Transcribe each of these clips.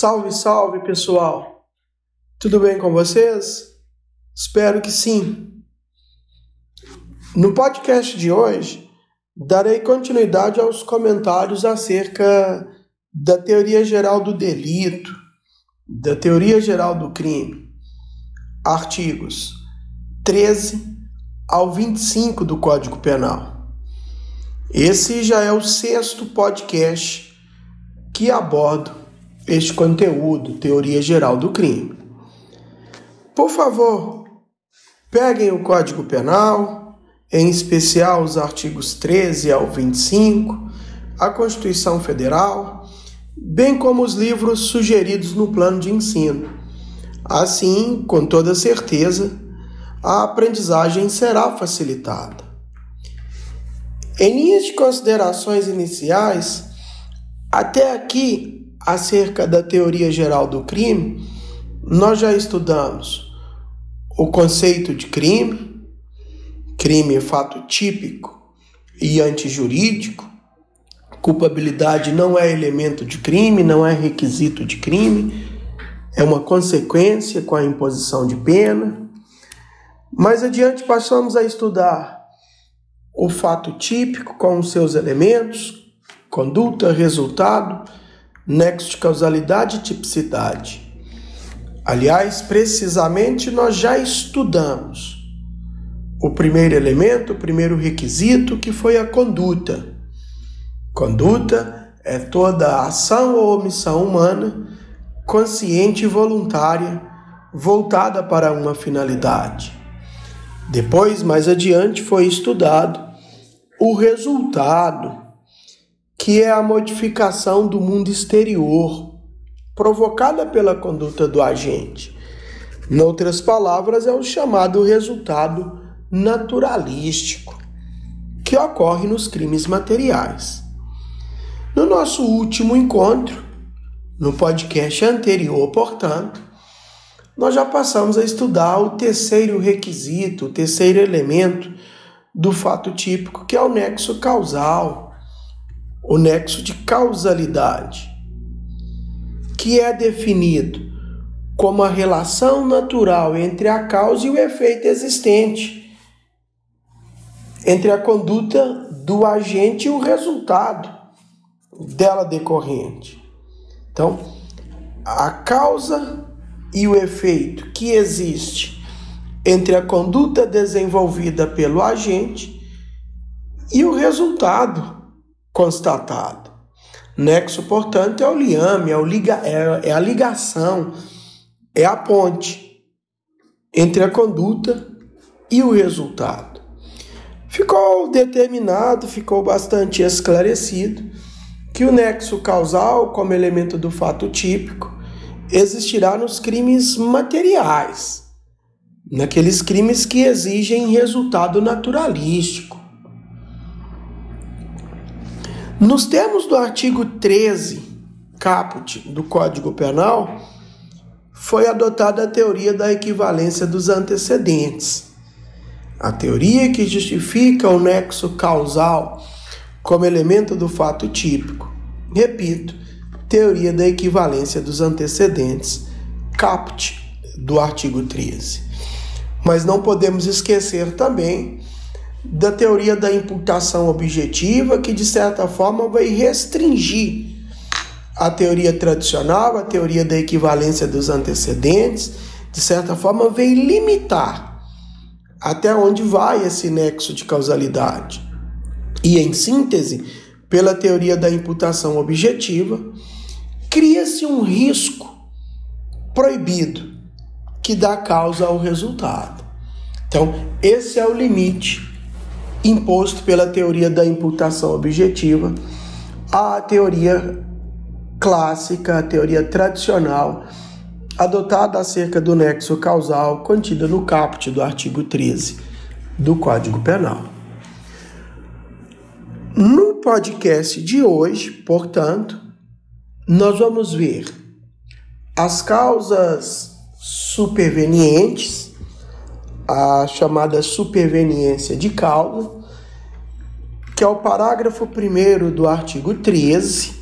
Salve, salve pessoal! Tudo bem com vocês? Espero que sim. No podcast de hoje, darei continuidade aos comentários acerca da teoria geral do delito, da teoria geral do crime, artigos 13 ao 25 do Código Penal. Esse já é o sexto podcast que abordo este conteúdo, teoria geral do crime. Por favor, peguem o Código Penal, em especial os artigos 13 ao 25, a Constituição Federal, bem como os livros sugeridos no plano de ensino. Assim, com toda certeza, a aprendizagem será facilitada. Em linhas de considerações iniciais, até aqui acerca da teoria geral do crime, nós já estudamos o conceito de crime, crime é fato típico e antijurídico, culpabilidade não é elemento de crime, não é requisito de crime, é uma consequência com a imposição de pena. Mais adiante passamos a estudar o fato típico com os seus elementos, conduta, resultado, nexo de causalidade e tipicidade. Aliás, precisamente nós já estudamos o primeiro elemento, o primeiro requisito, que foi a conduta. Conduta é toda ação ou omissão humana, consciente e voluntária, voltada para uma finalidade. Depois, mais adiante, foi estudado o resultado que é a modificação do mundo exterior provocada pela conduta do agente. Em outras palavras, é o chamado resultado naturalístico que ocorre nos crimes materiais. No nosso último encontro, no podcast anterior, portanto, nós já passamos a estudar o terceiro requisito, o terceiro elemento do fato típico, que é o nexo causal o nexo de causalidade, que é definido como a relação natural entre a causa e o efeito existente, entre a conduta do agente e o resultado dela decorrente. Então, a causa e o efeito que existe entre a conduta desenvolvida pelo agente e o resultado constatado. Nexo, portanto, é o liame, é, o liga, é, é a ligação, é a ponte entre a conduta e o resultado. Ficou determinado, ficou bastante esclarecido que o nexo causal, como elemento do fato típico, existirá nos crimes materiais, naqueles crimes que exigem resultado naturalístico nos termos do artigo 13, caput do Código Penal, foi adotada a teoria da equivalência dos antecedentes. A teoria que justifica o nexo causal como elemento do fato típico. Repito, teoria da equivalência dos antecedentes, caput do artigo 13. Mas não podemos esquecer também da teoria da imputação objetiva, que de certa forma vai restringir a teoria tradicional, a teoria da equivalência dos antecedentes, de certa forma vem limitar até onde vai esse nexo de causalidade. E em síntese, pela teoria da imputação objetiva, cria-se um risco proibido que dá causa ao resultado. Então, esse é o limite imposto pela teoria da imputação objetiva à teoria clássica, a teoria tradicional, adotada acerca do nexo causal contida no caput do artigo 13 do Código Penal. No podcast de hoje, portanto, nós vamos ver as causas supervenientes a chamada superveniência de causa, que é o parágrafo 1 do artigo 13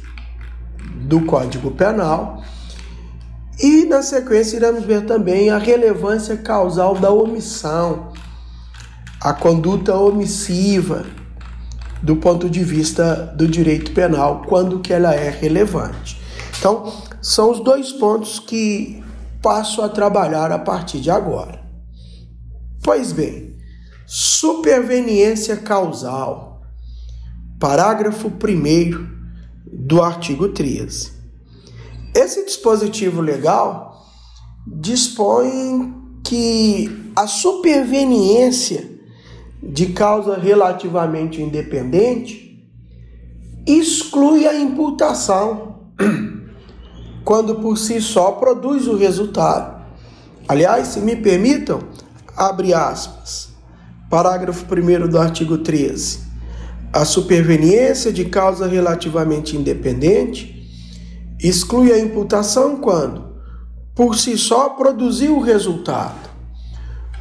do Código Penal, E na sequência iremos ver também a relevância causal da omissão, a conduta omissiva do ponto de vista do direito penal, quando que ela é relevante. Então, são os dois pontos que passo a trabalhar a partir de agora. Pois bem, superveniência causal. Parágrafo 1 do artigo 13. Esse dispositivo legal dispõe que a superveniência de causa relativamente independente exclui a imputação quando por si só produz o resultado. Aliás, se me permitam, abre aspas. Parágrafo 1 do artigo 13. A superveniência de causa relativamente independente exclui a imputação quando, por si só, produziu o resultado.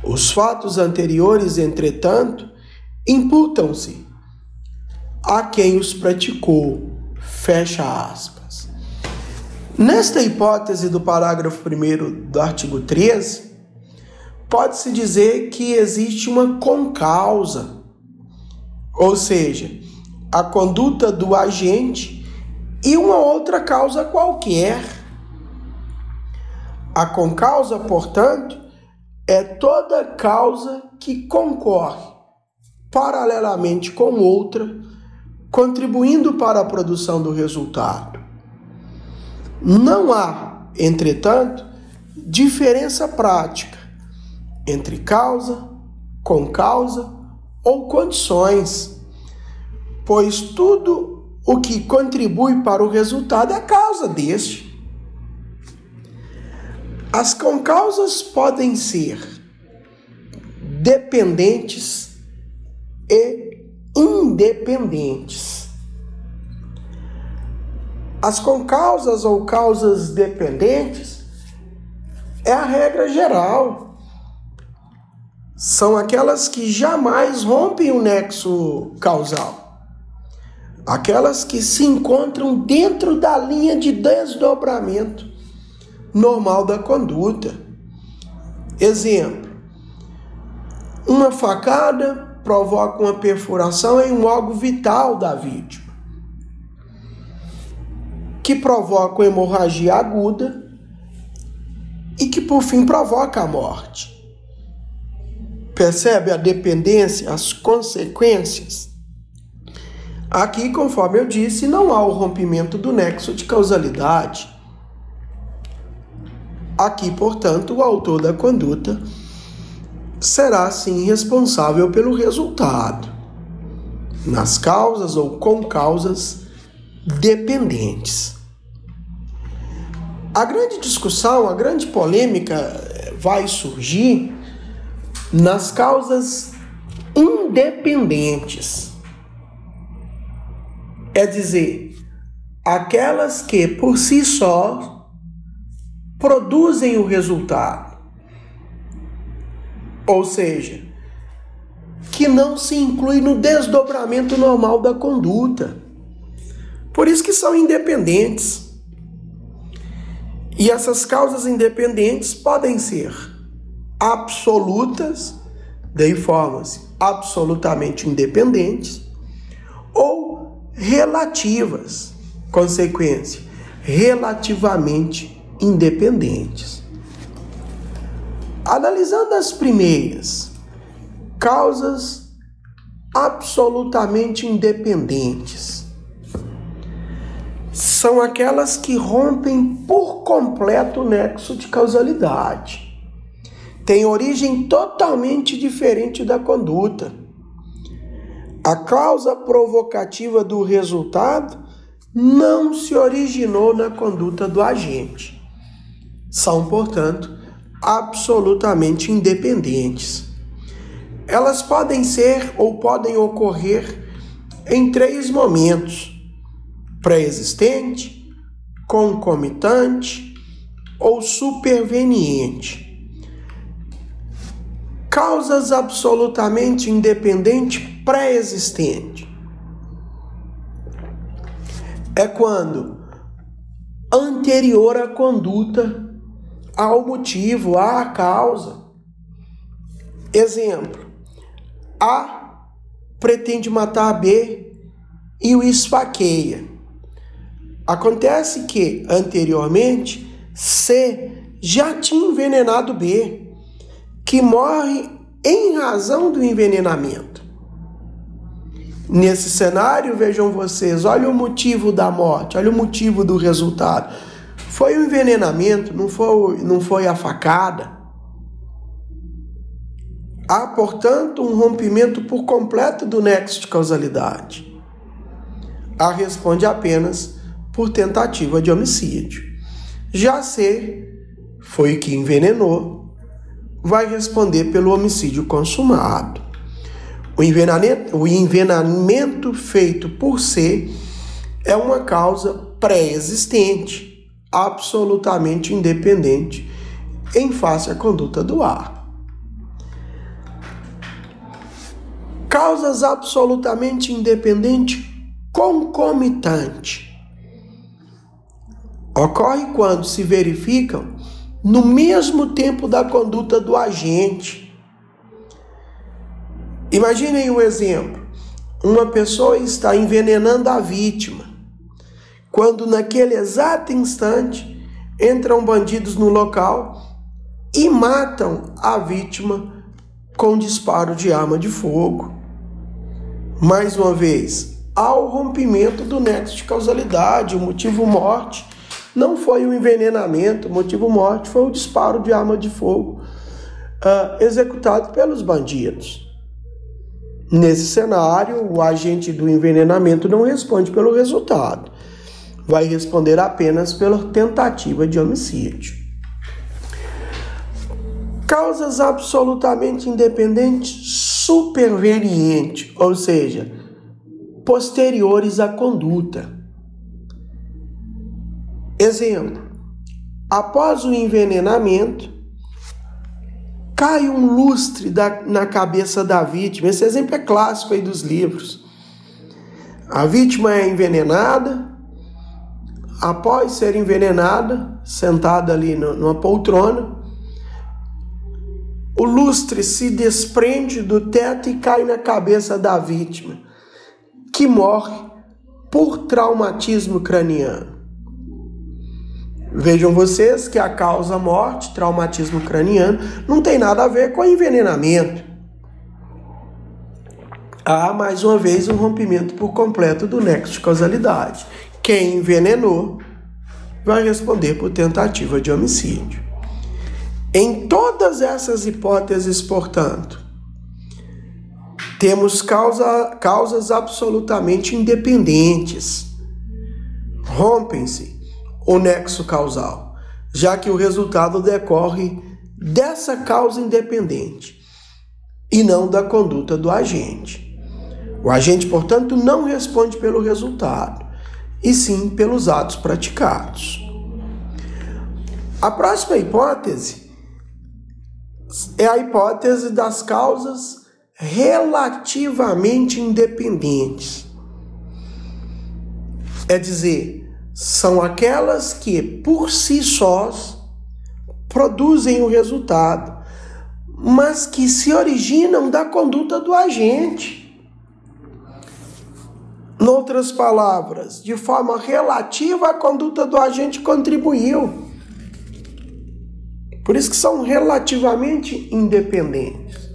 Os fatos anteriores, entretanto, imputam-se a quem os praticou. Fecha aspas. Nesta hipótese do parágrafo 1 do artigo 13, pode-se dizer que existe uma concausa, ou seja, a conduta do agente e uma outra causa qualquer. A concausa, portanto, é toda causa que concorre paralelamente com outra, contribuindo para a produção do resultado. Não há, entretanto, diferença prática entre causa, com causa ou condições, pois tudo o que contribui para o resultado é causa deste. As concausas podem ser dependentes e independentes. As concausas ou causas dependentes é a regra geral. São aquelas que jamais rompem o nexo causal. Aquelas que se encontram dentro da linha de desdobramento normal da conduta. Exemplo: uma facada provoca uma perfuração em um órgão vital da vítima, que provoca uma hemorragia aguda e que por fim provoca a morte. Percebe a dependência, as consequências? Aqui, conforme eu disse, não há o rompimento do nexo de causalidade. Aqui, portanto, o autor da conduta será sim responsável pelo resultado, nas causas ou com causas dependentes. A grande discussão, a grande polêmica vai surgir nas causas independentes. É dizer, aquelas que por si só produzem o resultado. Ou seja, que não se inclui no desdobramento normal da conduta. Por isso que são independentes. E essas causas independentes podem ser absolutas, de formas absolutamente independentes, ou relativas, consequência, relativamente independentes. Analisando as primeiras, causas absolutamente independentes são aquelas que rompem por completo o nexo de causalidade. Tem origem totalmente diferente da conduta. A causa provocativa do resultado não se originou na conduta do agente são, portanto, absolutamente independentes. Elas podem ser ou podem ocorrer em três momentos: pré-existente, concomitante ou superveniente. Causas absolutamente independentes pré-existente é quando anterior à conduta há o motivo, a causa. Exemplo: A pretende matar B e o esfaqueia. Acontece que, anteriormente, C já tinha envenenado B, que morre em razão do envenenamento. Nesse cenário, vejam vocês, olha o motivo da morte, olha o motivo do resultado. Foi o envenenamento, não foi, não foi a facada. Há, portanto, um rompimento por completo do nexo de causalidade. A responde apenas por tentativa de homicídio. Já C foi que envenenou, vai responder pelo homicídio consumado. O envenenamento, o envenenamento feito por C é uma causa pré-existente, absolutamente independente, em face à conduta do A. Causas absolutamente independentes concomitante. Ocorre quando se verificam no mesmo tempo da conduta do agente Imaginem um exemplo: uma pessoa está envenenando a vítima, quando naquele exato instante entram bandidos no local e matam a vítima com disparo de arma de fogo. Mais uma vez, ao rompimento do nexo de causalidade, o motivo morte não foi o envenenamento, motivo morte foi o disparo de arma de fogo uh, executado pelos bandidos. Nesse cenário, o agente do envenenamento não responde pelo resultado, vai responder apenas pela tentativa de homicídio. Causas absolutamente independentes supervenientes, ou seja, posteriores à conduta. Exemplo: após o envenenamento, cai um lustre da, na cabeça da vítima. Esse exemplo é clássico aí dos livros. A vítima é envenenada, após ser envenenada, sentada ali numa poltrona, o lustre se desprende do teto e cai na cabeça da vítima, que morre por traumatismo craniano. Vejam vocês que a causa morte, traumatismo craniano, não tem nada a ver com envenenamento. Há, mais uma vez, um rompimento por completo do nexo de causalidade. Quem envenenou vai responder por tentativa de homicídio. Em todas essas hipóteses, portanto, temos causa, causas absolutamente independentes. Rompem-se o nexo causal, já que o resultado decorre dessa causa independente e não da conduta do agente. O agente, portanto, não responde pelo resultado, e sim pelos atos praticados. A próxima hipótese é a hipótese das causas relativamente independentes. É dizer, são aquelas que, por si sós, produzem o resultado, mas que se originam da conduta do agente. Noutras palavras, de forma relativa, a conduta do agente contribuiu. Por isso que são relativamente independentes.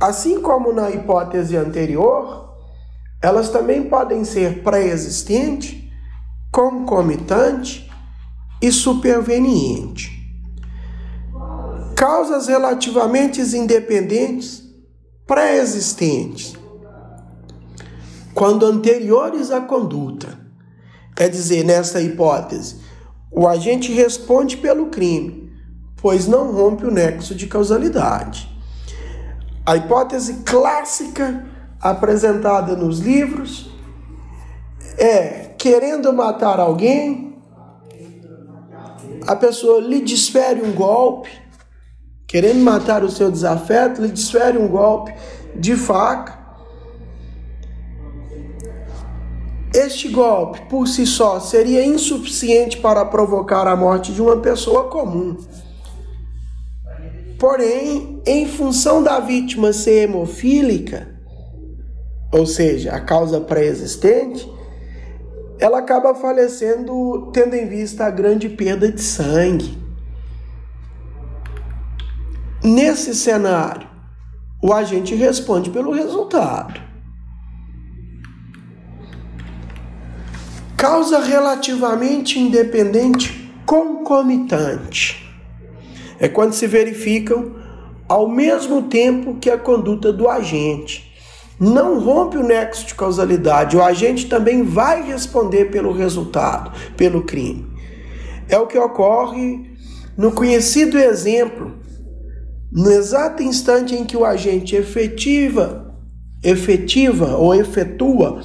Assim como na hipótese anterior, elas também podem ser pré-existente, concomitante e superveniente. Causas relativamente independentes, pré-existentes, quando anteriores à conduta. Quer dizer, nessa hipótese, o agente responde pelo crime, pois não rompe o nexo de causalidade. A hipótese clássica apresentada nos livros é querendo matar alguém, a pessoa lhe desfere um golpe, querendo matar o seu desafeto, lhe desfere um golpe de faca. Este golpe, por si só, seria insuficiente para provocar a morte de uma pessoa comum. Porém, em função da vítima ser hemofílica, ou seja, a causa pré-existente, ela acaba falecendo tendo em vista a grande perda de sangue. Nesse cenário, o agente responde pelo resultado. Causa relativamente independente concomitante é quando se verificam ao mesmo tempo que a conduta do agente. Não rompe o nexo de causalidade, o agente também vai responder pelo resultado, pelo crime. É o que ocorre no conhecido exemplo, no exato instante em que o agente efetiva, efetiva ou efetua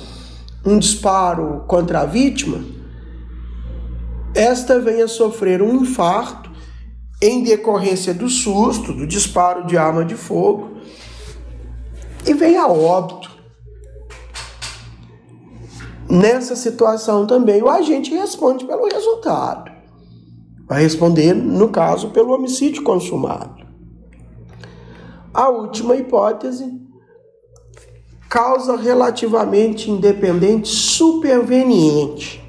um disparo contra a vítima, esta vem a sofrer um infarto em decorrência do susto, do disparo de arma de fogo, e vem a óbito. Nessa situação também, o agente responde pelo resultado. Vai responder, no caso, pelo homicídio consumado. A última hipótese, causa relativamente independente superveniente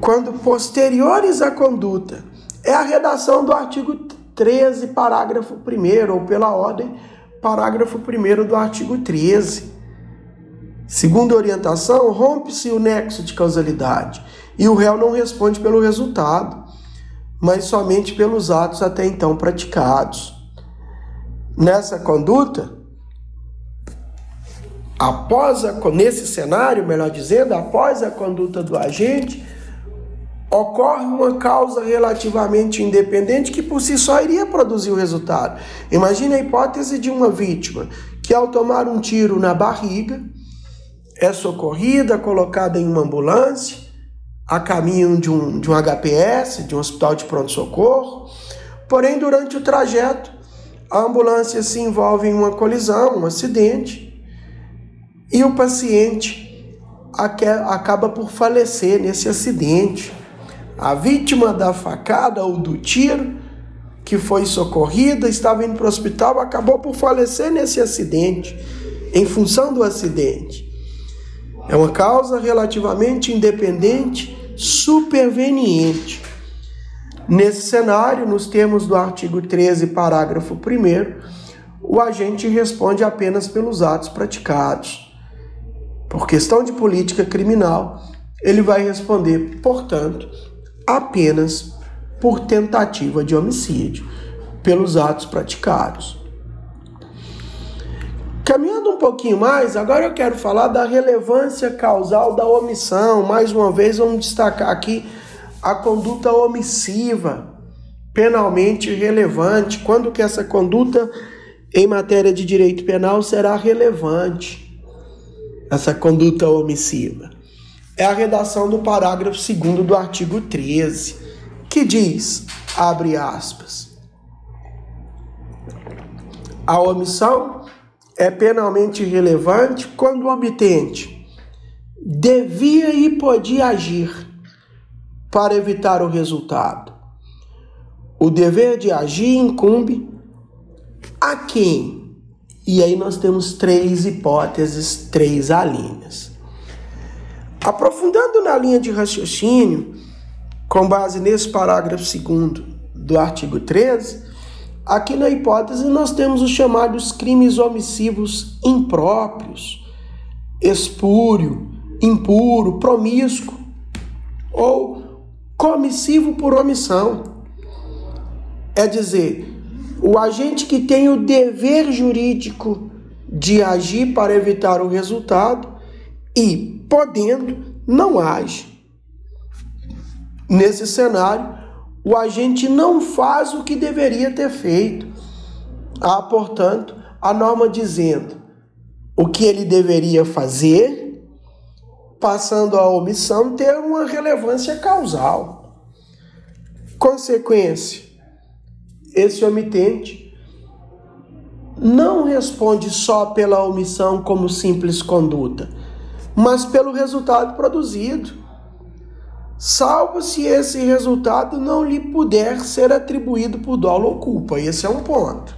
quando posteriores à conduta. É a redação do artigo 13, parágrafo 1, ou pela ordem, parágrafo 1 do artigo 13. Segundo a orientação, rompe-se o nexo de causalidade e o réu não responde pelo resultado, mas somente pelos atos até então praticados. Nessa conduta, após a, nesse cenário, melhor dizendo, após a conduta do agente, ocorre uma causa relativamente independente que por si só iria produzir o resultado. Imagine a hipótese de uma vítima que, ao tomar um tiro na barriga, é socorrida, colocada em uma ambulância, a caminho de um, de um HPS, de um hospital de pronto-socorro. Porém, durante o trajeto, a ambulância se envolve em uma colisão, um acidente, e o paciente acaba por falecer nesse acidente. A vítima da facada ou do tiro, que foi socorrida, estava indo para o hospital, acabou por falecer nesse acidente, em função do acidente. É uma causa relativamente independente, superveniente. Nesse cenário, nos termos do artigo 13, parágrafo 1, o agente responde apenas pelos atos praticados. Por questão de política criminal, ele vai responder, portanto, apenas por tentativa de homicídio, pelos atos praticados. Caminhando um pouquinho mais, agora eu quero falar da relevância causal da omissão. Mais uma vez, vamos destacar aqui a conduta omissiva, penalmente relevante. Quando que essa conduta em matéria de direito penal será relevante? Essa conduta omissiva é a redação do parágrafo 2 do artigo 13, que diz, abre aspas, a omissão é penalmente relevante quando o omitente devia e podia agir para evitar o resultado. O dever de agir incumbe a quem? E aí nós temos três hipóteses, três alíneas. Aprofundando na linha de raciocínio, com base nesse parágrafo 2 do artigo 13, aqui na hipótese nós temos os chamados crimes omissivos impróprios, espúrio, impuro, promíscuo ou comissivo por omissão. É dizer, o agente que tem o dever jurídico de agir para evitar o resultado e, podendo, não age. Nesse cenário, o agente não faz o que deveria ter feito. Há, portanto, a norma dizendo o que ele deveria fazer, passando a omissão ter uma relevância causal. Consequência: esse omitente não responde só pela omissão como simples conduta mas pelo resultado produzido, salvo se esse resultado não lhe puder ser atribuído por dolo ou culpa. Esse é um ponto.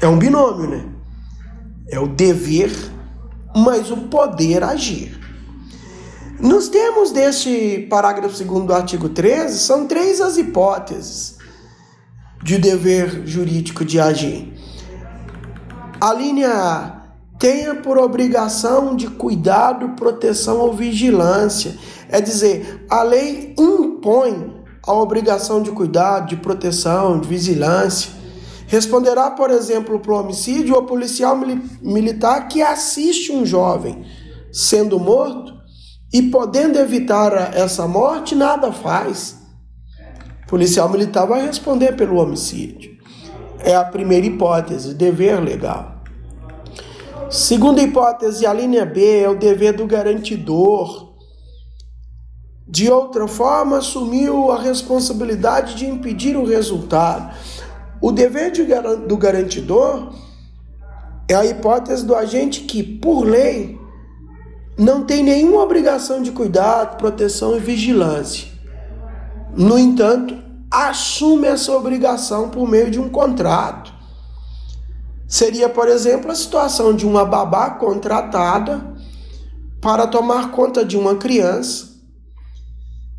É um binômio, né? É o dever, mas o poder agir. Nos termos deste parágrafo 2 do artigo 13, são três as hipóteses de dever jurídico de agir. A linha A tenha por obrigação de cuidado, proteção ou vigilância. É dizer, a lei impõe a obrigação de cuidado, de proteção, de vigilância. Responderá, por exemplo, o homicídio o policial militar que assiste um jovem sendo morto e podendo evitar essa morte, nada faz. O policial militar vai responder pelo homicídio. É a primeira hipótese, dever legal. Segunda hipótese, a linha B é o dever do garantidor. De outra forma, assumiu a responsabilidade de impedir o resultado. O dever de, do garantidor é a hipótese do agente que, por lei, não tem nenhuma obrigação de cuidado, proteção e vigilância. No entanto, assume essa obrigação por meio de um contrato. Seria, por exemplo, a situação de uma babá contratada para tomar conta de uma criança.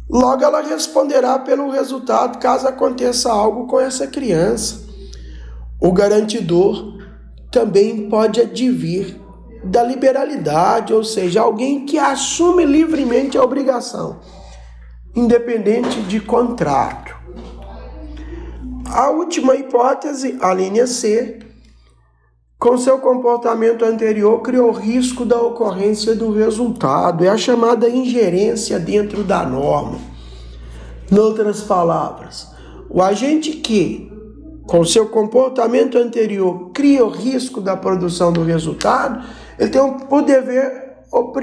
Logo, ela responderá pelo resultado caso aconteça algo com essa criança. O garantidor também pode advir da liberalidade, ou seja, alguém que assume livremente a obrigação, independente de contrato. A última hipótese, a linha C, com seu comportamento anterior, criou risco da ocorrência do resultado. É a chamada ingerência dentro da norma. Em outras palavras, o agente que, com seu comportamento anterior, cria o risco da produção do resultado, ele tem por dever,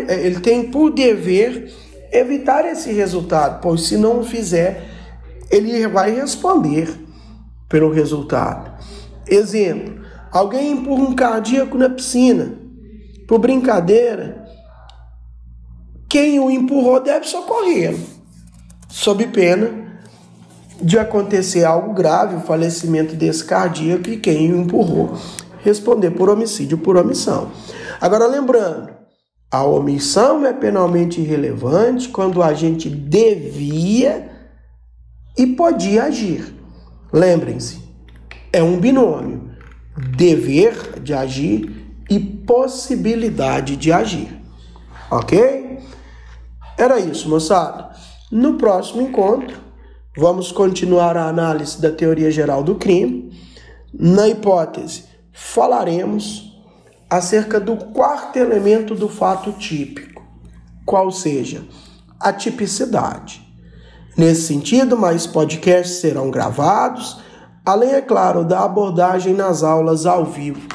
ele tem por dever evitar esse resultado, pois se não o fizer, ele vai responder pelo resultado. Exemplo: alguém empurra um cardíaco na piscina por brincadeira. Quem o empurrou deve socorrê-lo, sob pena de acontecer algo grave, o falecimento desse cardíaco e quem o empurrou responder por homicídio por omissão. Agora, lembrando, a omissão é penalmente irrelevante quando o agente devia e podia agir. Lembrem-se, é um binômio: dever de agir e possibilidade de agir. Ok? Era isso, moçada. No próximo encontro, vamos continuar a análise da teoria geral do crime. Na hipótese, falaremos acerca do quarto elemento do fato típico, qual seja a tipicidade. Nesse sentido, mais podcasts serão gravados, além, é claro, da abordagem nas aulas ao vivo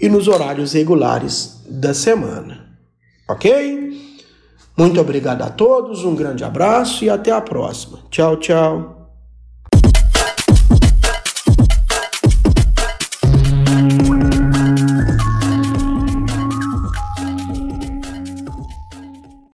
e nos horários regulares da semana. Ok? Muito obrigado a todos, um grande abraço e até a próxima. Tchau, tchau.